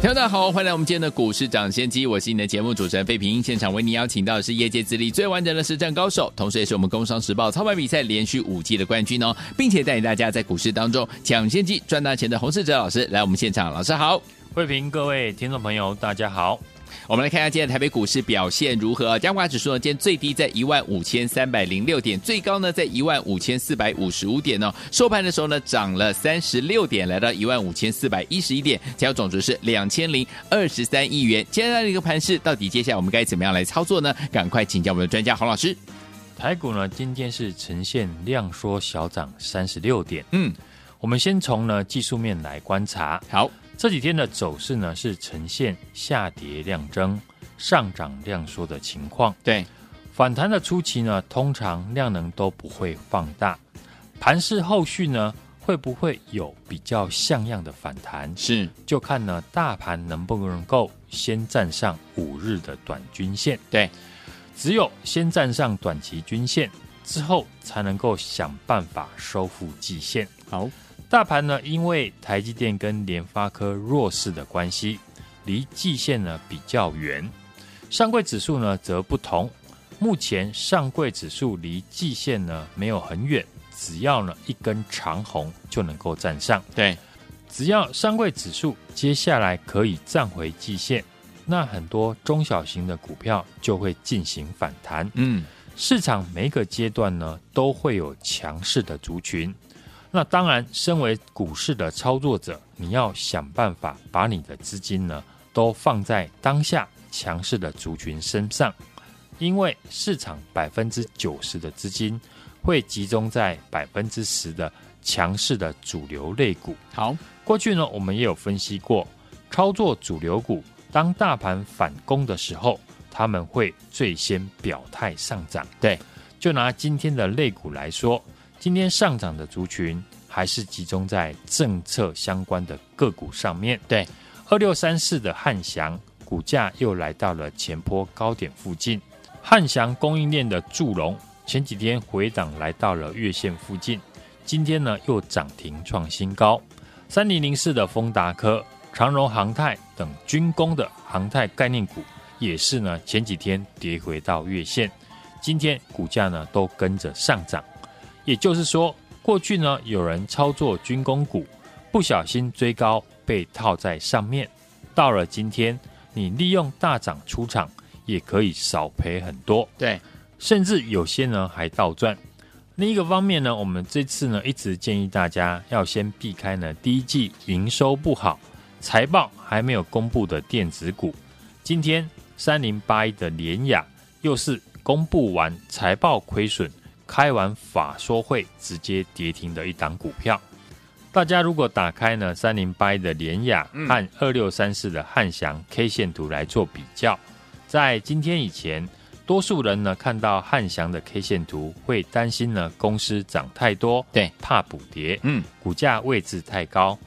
大家好，欢迎来我们今天的股市抢先机，我是你的节目主持人费平。现场为你邀请到的是业界资历最完整的实战高手，同时也是我们工商时报操盘比赛连续五季的冠军哦，并且带领大家在股市当中抢先机赚大钱的洪世哲老师来我们现场，老师好，费平，各位听众朋友大家好。我们来看一下今天台北股市表现如何？加权指数呢，今天最低在一万五千三百零六点，最高呢在一万五千四百五十五点哦。收盘的时候呢，涨了三十六点，来到一万五千四百一十一点，成交总值是两千零二十三亿元。接下来的一个盘势，到底接下来我们该怎么样来操作呢？赶快请教我们的专家洪老师。台股呢，今天是呈现量缩小涨三十六点。嗯，我们先从呢技术面来观察。好。这几天的走势呢，是呈现下跌量增、上涨量缩的情况。对，反弹的初期呢，通常量能都不会放大。盘势后续呢，会不会有比较像样的反弹？是，就看呢大盘能不能够先站上五日的短均线。对，只有先站上短期均线之后，才能够想办法收复季线。好。大盘呢，因为台积电跟联发科弱势的关系，离季线呢比较远。上柜指数呢则不同，目前上柜指数离季线呢没有很远，只要呢一根长红就能够站上。对，只要上柜指数接下来可以站回季线，那很多中小型的股票就会进行反弹。嗯，市场每个阶段呢都会有强势的族群。那当然，身为股市的操作者，你要想办法把你的资金呢都放在当下强势的族群身上，因为市场百分之九十的资金会集中在百分之十的强势的主流类股。好，过去呢我们也有分析过，操作主流股，当大盘反攻的时候，他们会最先表态上涨。对，就拿今天的类股来说。今天上涨的族群还是集中在政策相关的个股上面。对，二六三四的汉翔股价又来到了前坡高点附近。汉翔供应链的祝融前几天回档来到了月线附近，今天呢又涨停创新高。三零零四的丰达科、长荣航太等军工的航太概念股也是呢前几天跌回到月线，今天股价呢都跟着上涨。也就是说，过去呢，有人操作军工股，不小心追高被套在上面。到了今天，你利用大涨出场，也可以少赔很多。对，甚至有些呢还倒赚。另一个方面呢，我们这次呢一直建议大家要先避开呢第一季营收不好、财报还没有公布的电子股。今天三零八一的联雅又是公布完财报亏损。开完法说会直接跌停的一档股票，大家如果打开呢三零八一的联雅和二六三四的汉翔 K 线图来做比较，在今天以前，多数人呢看到汉翔的 K 线图会担心呢公司涨太多，对，怕补跌，嗯，股价位置太高。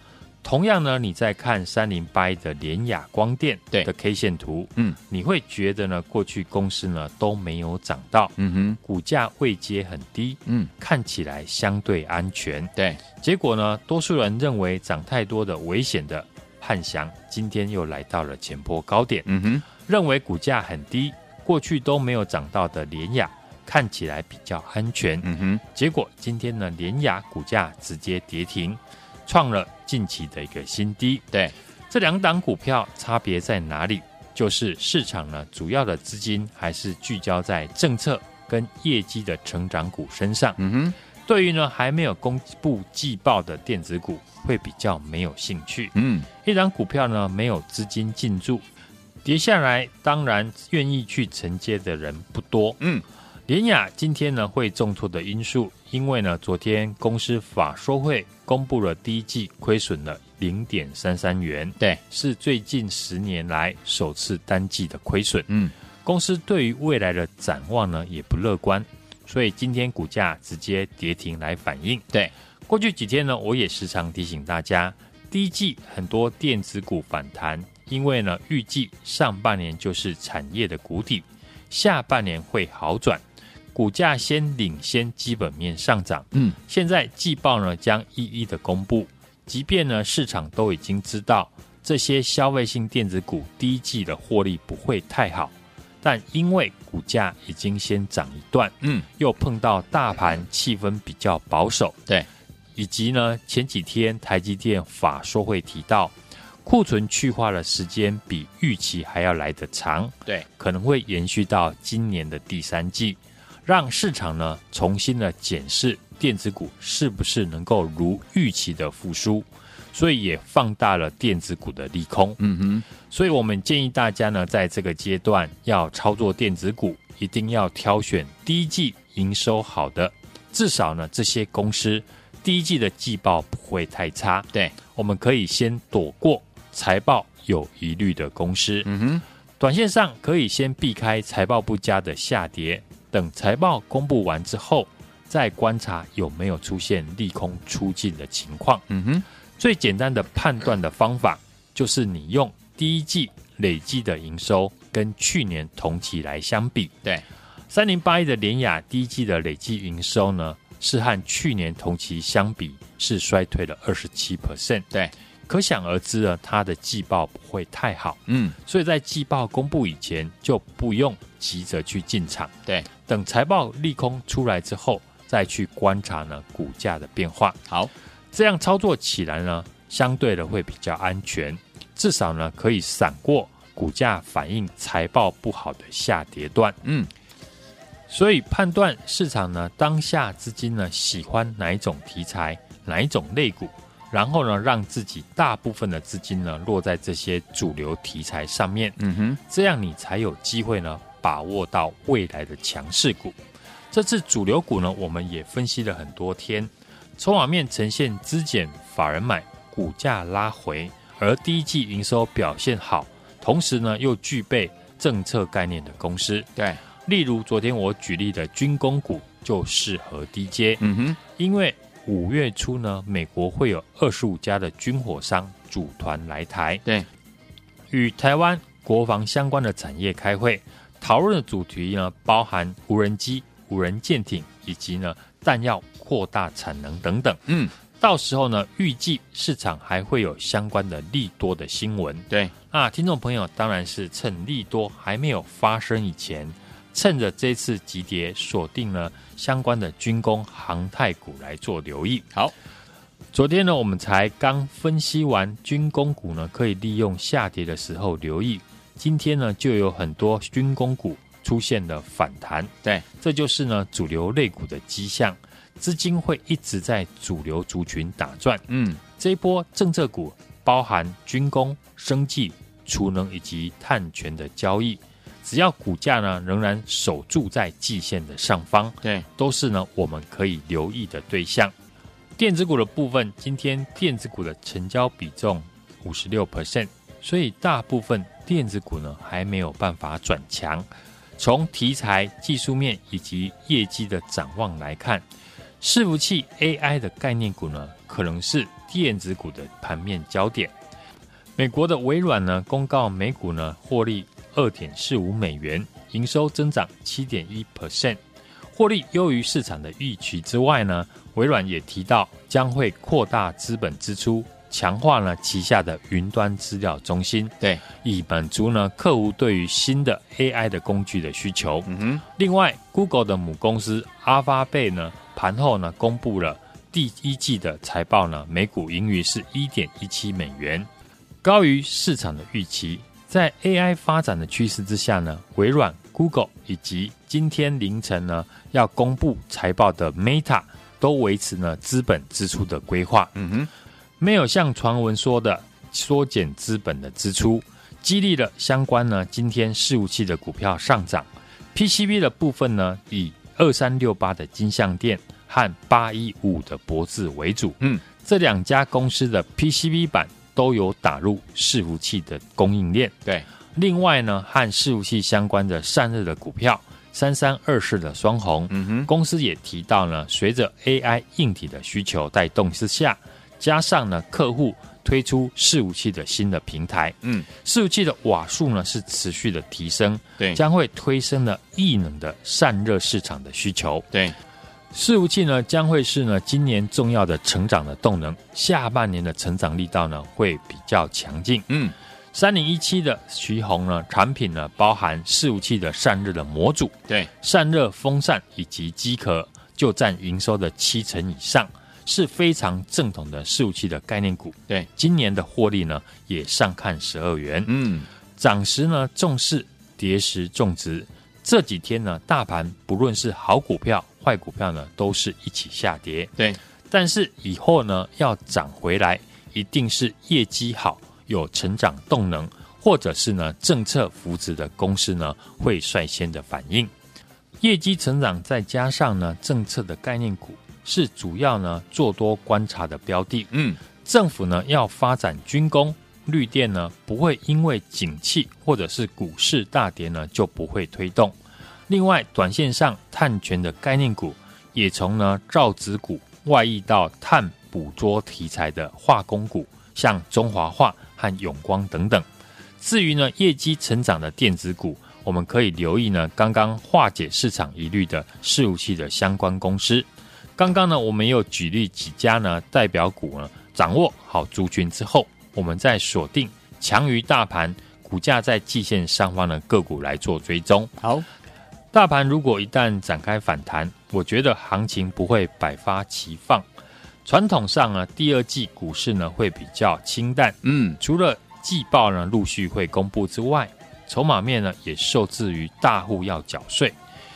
同样呢，你在看三零八一的联亚光电的 K 线图，嗯，你会觉得呢，过去公司呢都没有涨到，嗯哼，股价位阶很低，嗯，看起来相对安全，对。结果呢，多数人认为涨太多的危险的汉翔，今天又来到了前波高点，嗯哼，认为股价很低，过去都没有涨到的联亚，看起来比较安全，嗯哼。结果今天呢，联亚股价直接跌停。创了近期的一个新低。对，这两档股票差别在哪里？就是市场呢，主要的资金还是聚焦在政策跟业绩的成长股身上。嗯哼，对于呢还没有公布季报的电子股，会比较没有兴趣。嗯，一档股票呢没有资金进驻，跌下来，当然愿意去承接的人不多。嗯。联雅今天呢会重挫的因素，因为呢昨天公司法说会公布了第一季亏损了零点三三元，对，是最近十年来首次单季的亏损。嗯，公司对于未来的展望呢也不乐观，所以今天股价直接跌停来反映。对，过去几天呢，我也时常提醒大家，第一季很多电子股反弹，因为呢预计上半年就是产业的谷底，下半年会好转，股价先领先基本面上涨。嗯，现在季报呢将一一的公布，即便呢市场都已经知道这些消费性电子股第一季的获利不会太好。但因为股价已经先涨一段，嗯，又碰到大盘气氛比较保守，对，以及呢前几天台积电法说会提到库存去化的时间比预期还要来得长，对，可能会延续到今年的第三季，让市场呢重新的检视电子股是不是能够如预期的复苏。所以也放大了电子股的利空。嗯哼，所以我们建议大家呢，在这个阶段要操作电子股，一定要挑选第一季营收好的，至少呢这些公司第一季的季报不会太差。对，我们可以先躲过财报有疑虑的公司。嗯哼，短线上可以先避开财报不佳的下跌，等财报公布完之后，再观察有没有出现利空出尽的情况。嗯哼。最简单的判断的方法，就是你用第一季累计的营收跟去年同期来相比。对，三零八一的联雅第一季的累计营收呢，是和去年同期相比是衰退了二十七 percent。对，可想而知呢，它的季报不会太好。嗯，所以在季报公布以前就不用急着去进场。对，等财报利空出来之后，再去观察呢股价的变化。好。这样操作起来呢，相对的会比较安全，至少呢可以闪过股价反映财报不好的下跌段。嗯，所以判断市场呢当下资金呢喜欢哪一种题材、哪一种类股，然后呢让自己大部分的资金呢落在这些主流题材上面。嗯哼，这样你才有机会呢把握到未来的强势股。这次主流股呢，我们也分析了很多天。筹码面呈现资减，法人买，股价拉回，而第一季营收表现好，同时呢又具备政策概念的公司，对，例如昨天我举例的军工股就适合低阶，嗯哼，因为五月初呢，美国会有二十五家的军火商组团来台，对，与台湾国防相关的产业开会，讨论的主题呢包含无人机、无人舰艇以及呢弹药。扩大产能等等，嗯，到时候呢，预计市场还会有相关的利多的新闻。对，那听众朋友当然是趁利多还没有发生以前，趁着这次急跌，锁定了相关的军工航太股来做留意。好，昨天呢，我们才刚分析完军工股呢，可以利用下跌的时候留意。今天呢，就有很多军工股出现了反弹。对，这就是呢主流类股的迹象。资金会一直在主流族群打转，嗯，这一波政策股包含军工、生技、储能以及碳权的交易，只要股价呢仍然守住在季线的上方，对，都是呢我们可以留意的对象。电子股的部分，今天电子股的成交比重五十六 percent，所以大部分电子股呢还没有办法转强。从题材、技术面以及业绩的展望来看。伺服器 AI 的概念股呢，可能是电子股的盘面焦点。美国的微软呢，公告美股呢获利二点四五美元，营收增长七点一 percent，获利优于市场的预期之外呢，微软也提到将会扩大资本支出，强化呢旗下的云端资料中心，对，以满足呢客户对于新的 AI 的工具的需求。嗯哼，另外，Google 的母公司 Alphabet 呢。盘后呢，公布了第一季的财报呢，每股盈余是一点一七美元，高于市场的预期。在 AI 发展的趋势之下呢，微软、Google 以及今天凌晨呢要公布财报的 Meta 都维持呢资本支出的规划。嗯哼，没有像传闻说的缩减资本的支出，激励了相关呢今天事务器的股票上涨。PCB 的部分呢以二三六八的金像电和八一五的博智为主，嗯，这两家公司的 PCB 板都有打入伺服器的供应链。对，另外呢，和伺服器相关的散热的股票，三三二四的双红，嗯哼，公司也提到呢，随着 AI 硬体的需求带动之下，加上呢客户推出伺服器的新的平台，嗯，伺服器的瓦数呢是持续的提升，对，将会推升了异能的散热市场的需求，对，伺服器呢将会是呢今年重要的成长的动能，下半年的成长力道呢会比较强劲，嗯。三零一七的徐宏呢，产品呢包含伺服器的散热的模组，对，散热风扇以及机壳就占营收的七成以上，是非常正统的伺服器的概念股。对，今年的获利呢也上看十二元，嗯，涨时呢重视，跌时重值。这几天呢，大盘不论是好股票、坏股票呢，都是一起下跌。对，但是以后呢要涨回来，一定是业绩好。有成长动能，或者是呢政策扶持的公司呢，会率先的反应。业绩成长再加上呢政策的概念股，是主要呢做多观察的标的。嗯，政府呢要发展军工、绿电呢，不会因为景气或者是股市大跌呢就不会推动。另外，短线上碳权的概念股，也从呢造纸股外溢到碳捕捉题材的化工股，像中华化。和永光等等。至于呢，业绩成长的电子股，我们可以留意呢，刚刚化解市场疑虑的伺服器的相关公司。刚刚呢，我们又举例几家呢代表股呢，掌握好族群之后，我们再锁定强于大盘股价在季线上方的个股来做追踪。好，大盘如果一旦展开反弹，我觉得行情不会百花齐放。传统上呢，第二季股市呢会比较清淡。嗯，除了季报呢陆续会公布之外，筹码面呢也受制于大户要缴税，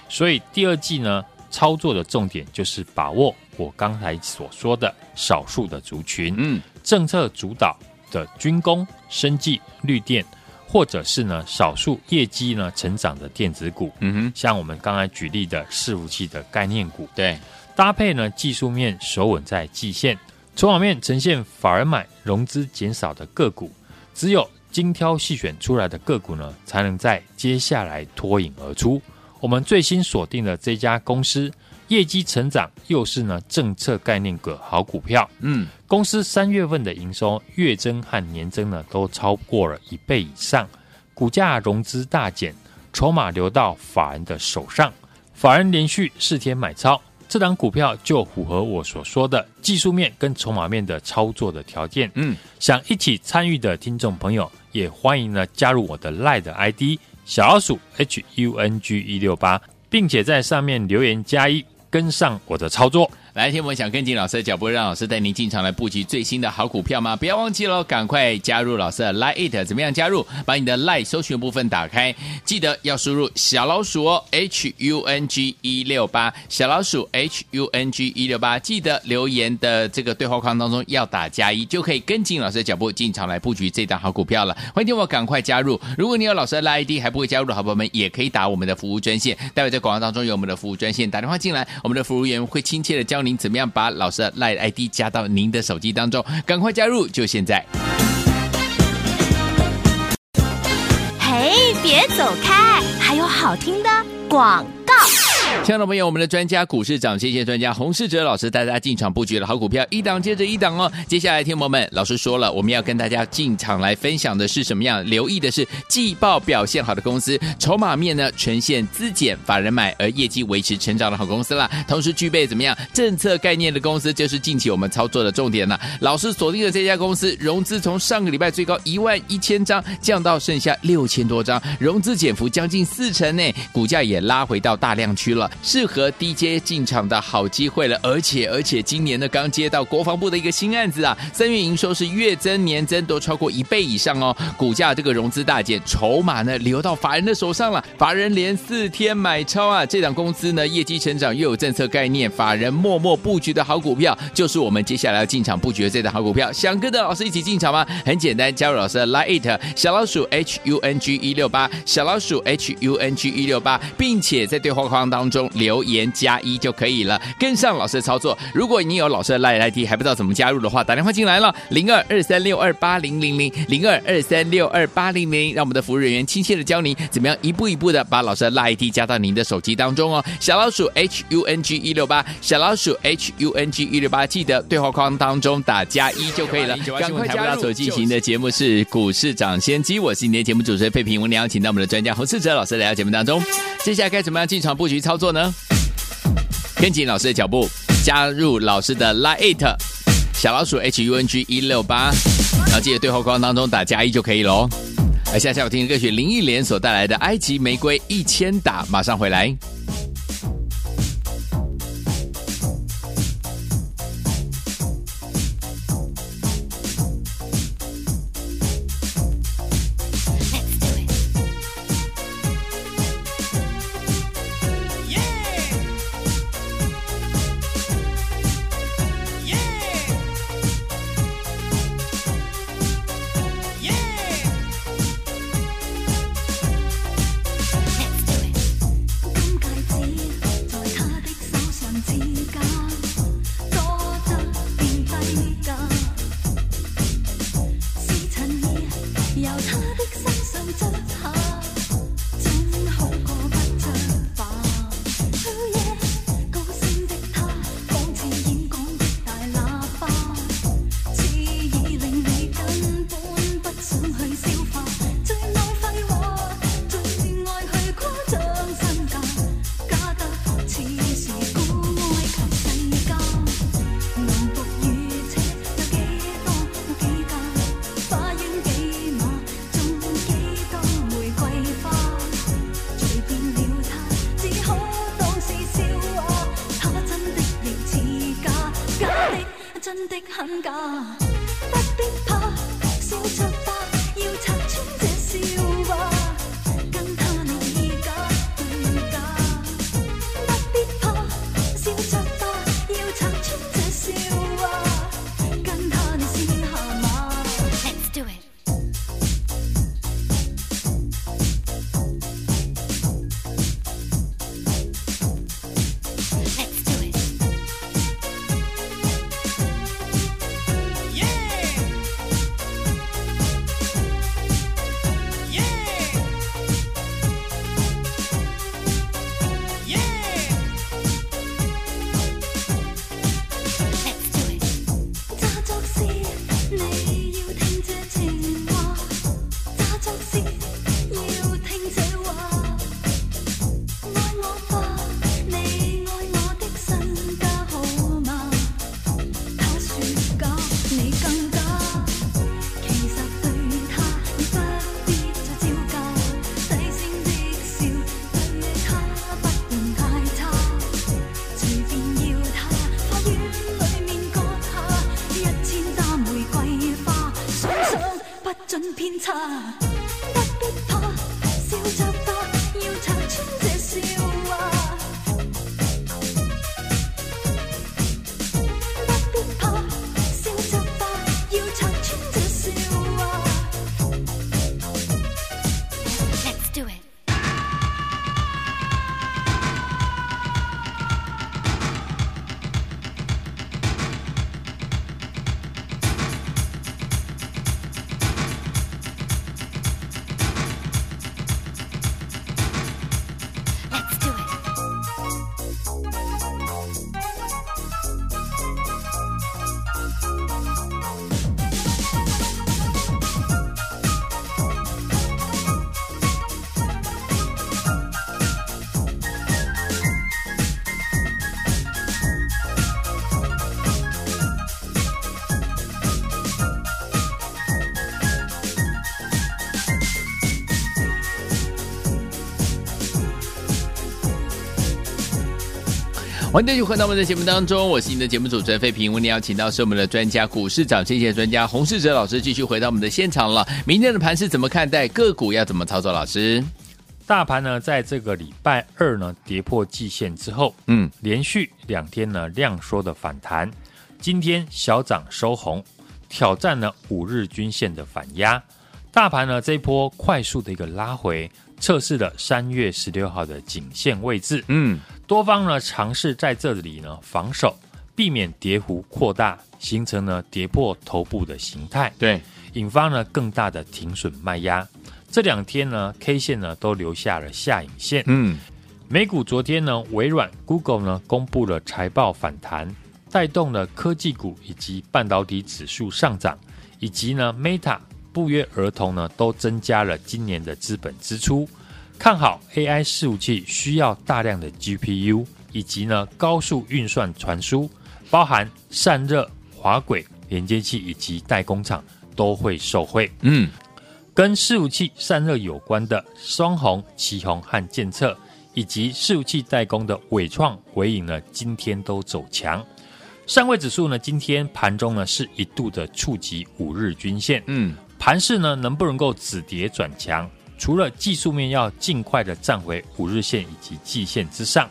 所以第二季呢操作的重点就是把握我刚才所说的少数的族群，嗯，政策主导的军工、生技、绿电，或者是呢少数业绩呢成长的电子股，嗯哼，像我们刚才举例的伺服器的概念股，对。搭配呢，技术面守稳在季线，筹码面呈现法人买、融资减少的个股，只有精挑细选出来的个股呢，才能在接下来脱颖而出。我们最新锁定的这家公司，业绩成长又是呢政策概念股好股票。嗯，公司三月份的营收月增和年增呢，都超过了一倍以上，股价融资大减，筹码流到法人的手上，法人连续四天买超。这档股票就符合我所说的技术面跟筹码面的操作的条件。嗯，想一起参与的听众朋友，也欢迎呢加入我的 LINE 的 ID 小老鼠 H U N G 一六八，并且在上面留言加一，跟上我的操作。来，听我们想跟紧老师的脚步，让老师带您进场来布局最新的好股票吗？不要忘记了，赶快加入老师的 Line It，怎么样加入？把你的 Line 搜寻部分打开，记得要输入小老鼠哦，H U N G 一六八，小老鼠 H U N G 一六八，记得留言的这个对话框当中要打加一，就可以跟紧老师的脚步进场来布局这档好股票了。欢迎听我赶快加入，如果你有老师的 Line ID 还不会加入的好朋友们，也可以打我们的服务专线，待会在广告当中有我们的服务专线，打电话进来，我们的服务员会亲切的教教您怎么样把老老师的 LINE ID 加到您的手机当中，赶快加入，就现在！嘿，别走开，还有好听的广告。亲爱的朋友，我们的专家股市长，谢谢专家洪世哲老师带大家进场布局的好股票，一档接着一档哦。接下来，听友们，老师说了，我们要跟大家进场来分享的是什么样？留意的是季报表现好的公司，筹码面呢呈现资减，法人买，而业绩维持成长的好公司啦。同时具备怎么样政策概念的公司，就是近期我们操作的重点了。老师锁定的这家公司，融资从上个礼拜最高一万一千张降到剩下六千多张，融资减幅将近四成呢，股价也拉回到大量区了。适合低阶进场的好机会了，而且而且今年呢刚接到国防部的一个新案子啊，三月营收是月增年增都超过一倍以上哦，股价这个融资大减，筹码呢流到法人的手上了，法人连四天买超啊，这档公司呢业绩成长又有政策概念，法人默默布局的好股票，就是我们接下来要进场布局的这档好股票，想跟着老师一起进场吗？很简单，加入老师的 Line 小老鼠 H U N G 一六八，小老鼠 H U N G 一六八，并且在对话框当中。中留言加一就可以了，跟上老师的操作。如果你有老师的 LINE ID 还不知道怎么加入的话，打电话进来了，零二二三六二八零零零零二二三六二八零零，让我们的服务人员亲切的教您怎么样一步一步的把老师的 LINE ID 加到您的手机当中哦。小老鼠 H U N G 一六八，小老鼠 H U N G 一六八，记得对话框当中打加一就可以了。赶快加入！所进行的节目是股市涨先机，我是今天节目主持人费平，我们邀请到我们的专家洪世哲老师来到节目当中。接下来该怎么样进场布局操作呢？跟紧老师的脚步，加入老师的 Line 小老鼠 H U N G 一六八，然后记得对话框当中打加一就可以喽。来，下下我听的歌曲林忆莲所带来的《埃及玫瑰一千打》，马上回来。尴尬。欢迎继续回到我们的节目当中，我是您的节目主持人费平。为您邀请到是我们的专家，股市长谢谢专家洪世哲老师，继续回到我们的现场了。明天的盘是怎么看待？个股要怎么操作？老师，大盘呢，在这个礼拜二呢，跌破季线之后，嗯，连续两天呢量缩的反弹，今天小涨收红，挑战了五日均线的反压。大盘呢这一波快速的一个拉回，测试了三月十六号的颈线位置，嗯。多方呢尝试在这里呢防守，避免跌幅扩大，形成呢跌破头部的形态，对，引发呢更大的停损卖压。这两天呢 K 线呢都留下了下影线。嗯，美股昨天呢微软、Google 呢公布了财报反弹，带动了科技股以及半导体指数上涨，以及呢 Meta 不约而同呢都增加了今年的资本支出。看好 AI 伺服器需要大量的 GPU，以及呢高速运算传输，包含散热、滑轨连接器以及代工厂都会受惠。嗯，跟伺服器散热有关的双红、奇红和健策，以及伺服器代工的伟创、伟影呢，今天都走强。上位指数呢，今天盘中呢是一度的触及五日均线。嗯，盘势呢能不能够止跌转强？除了技术面要尽快的站回五日线以及季线之上，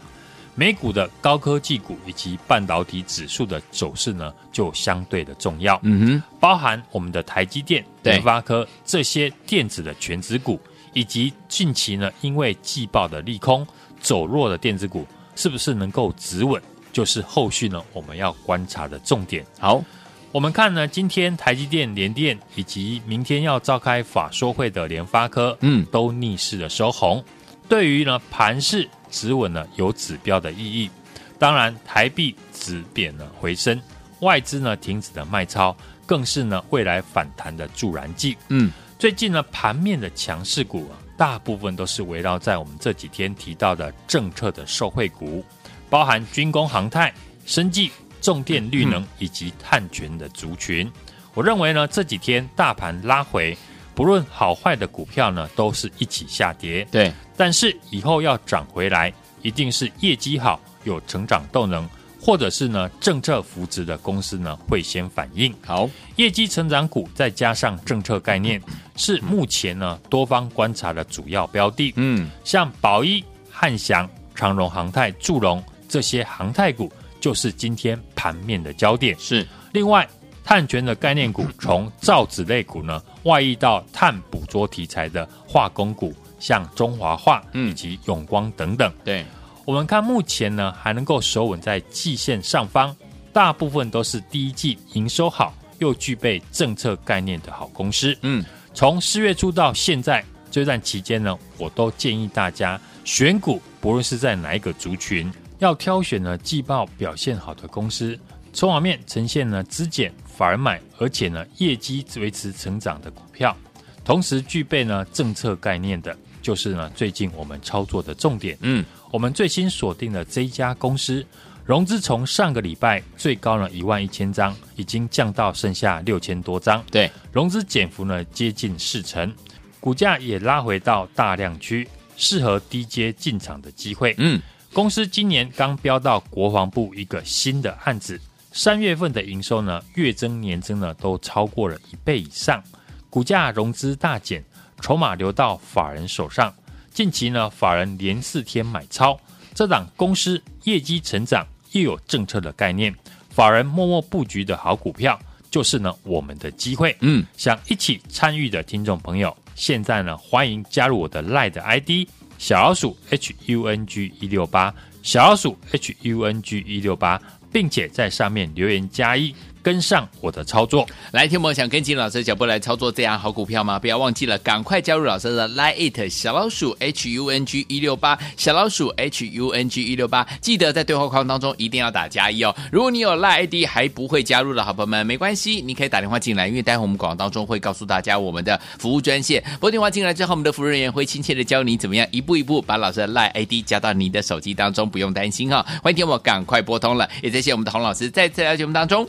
美股的高科技股以及半导体指数的走势呢，就相对的重要。嗯哼，包含我们的台积电、联发科这些电子的全值股，以及近期呢因为季报的利空走弱的电子股，是不是能够止稳，就是后续呢我们要观察的重点。好。我们看呢，今天台积电、联电以及明天要召开法说会的联发科，嗯，都逆势的收红，对于呢盘势止稳呢有指标的意义。当然，台币止贬呢回升，外资呢停止的卖超，更是呢未来反弹的助燃剂。嗯，最近呢盘面的强势股啊，大部分都是围绕在我们这几天提到的政策的受惠股，包含军工、航太、生技。重电、绿能以及碳权的族群，嗯、我认为呢，这几天大盘拉回，不论好坏的股票呢，都是一起下跌。对，但是以后要涨回来，一定是业绩好、有成长动能，或者是呢政策扶持的公司呢会先反应。好，业绩成长股再加上政策概念，是目前呢多方观察的主要标的。嗯，像宝一、汉翔、长荣航太、祝融这些航太股。就是今天盘面的焦点是。另外，碳权的概念股 从造纸类股呢外溢到碳捕捉题材的化工股，像中华化以及永光等等。嗯、对，我们看目前呢还能够守稳在季线上方，大部分都是第一季营收好又具备政策概念的好公司。嗯，从四月初到现在这段期间呢，我都建议大家选股，不论是在哪一个族群。要挑选呢季报表现好的公司，筹码面呈现呢资减反而买，而且呢业绩维持成长的股票，同时具备呢政策概念的，就是呢最近我们操作的重点。嗯，我们最新锁定了这一家公司，融资从上个礼拜最高呢一万一千张，已经降到剩下六千多张。对，融资减幅呢接近四成，股价也拉回到大量区，适合低阶进场的机会。嗯。公司今年刚标到国防部一个新的案子，三月份的营收呢，月增年增呢都超过了一倍以上，股价融资大减，筹码流到法人手上。近期呢，法人连四天买超，这档公司业绩成长又有政策的概念，法人默默布局的好股票，就是呢我们的机会。嗯，想一起参与的听众朋友，现在呢欢迎加入我的 LINE 的 ID。小鼠 H U N G 一六八，小鼠 H U N G 一六八，并且在上面留言加一。跟上我的操作，来，听我想跟紧老师的脚步来操作这样好股票吗？不要忘记了，赶快加入老师的 Line It 小老鼠 H U N G 一六八，小老鼠 H U N G 一六八，记得在对话框当中一定要打加一哦。如果你有 Line ID 还不会加入的好朋友们，没关系，你可以打电话进来，因为待会我们广告当中会告诉大家我们的服务专线。拨电话进来之后，我们的服务人员会亲切的教你怎么样一步一步把老师的 Line ID 加到你的手机当中，不用担心哈、哦。欢迎听我赶快拨通了，也谢谢我们的洪老师再次来节目当中。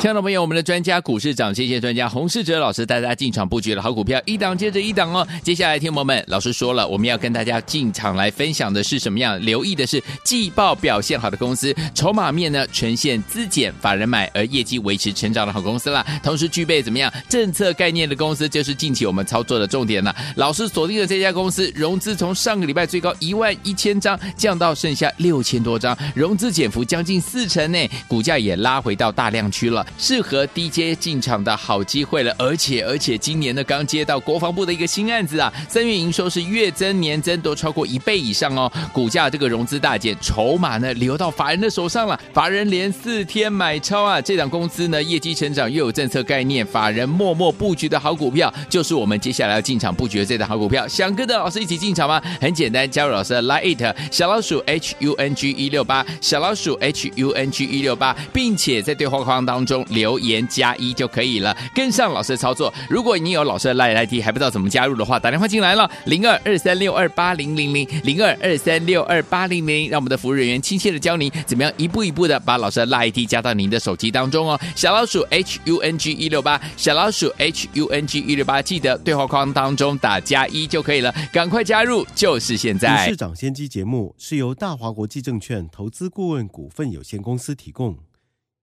亲爱的朋友，我们的专家股市长，谢谢专家洪世哲老师带大家进场布局的好股票，一档接着一档哦。接下来，听友们，老师说了，我们要跟大家进场来分享的是什么样？留意的是季报表现好的公司，筹码面呢呈现资减，法人买，而业绩维持成长的好公司啦。同时具备怎么样政策概念的公司，就是近期我们操作的重点了。老师锁定的这家公司，融资从上个礼拜最高一万一千张降到剩下六千多张，融资减幅将近四成呢，股价也拉回到大量区了。适合低阶进场的好机会了。而且而且今年呢，刚接到国防部的一个新案子啊，三月营收是月增年增都超过一倍以上哦，股价这个融资大减，筹码呢流到法人的手上了，法人连四天买超啊，这档公司呢业绩成长又有政策概念，法人默默布局的好股票，就是我们接下来要进场布局的这档好股票。想跟着老师一起进场吗？很简单，加入老师的 Line it 小老鼠 H U N G 一六八，小老鼠 H U N G 一六八，并且在对话框当中留言加一就可以了，跟上老师的操作。如果你有老师的 Line ID 还不知道怎么加入的话，打电话进来了，零二二三六二八零零零零二二三六二八零零，让我们的服务人员亲切的教您怎么样一步一步的把老师的 Line ID 加到您的手机当中哦。小老鼠 H U N G 一六八，小老鼠 H U N G 一六八，记得对话框当中打加一就可以了，赶快加入，就是现在。市长先机节目是由大华国际证券投资顾问股份有限公司提供，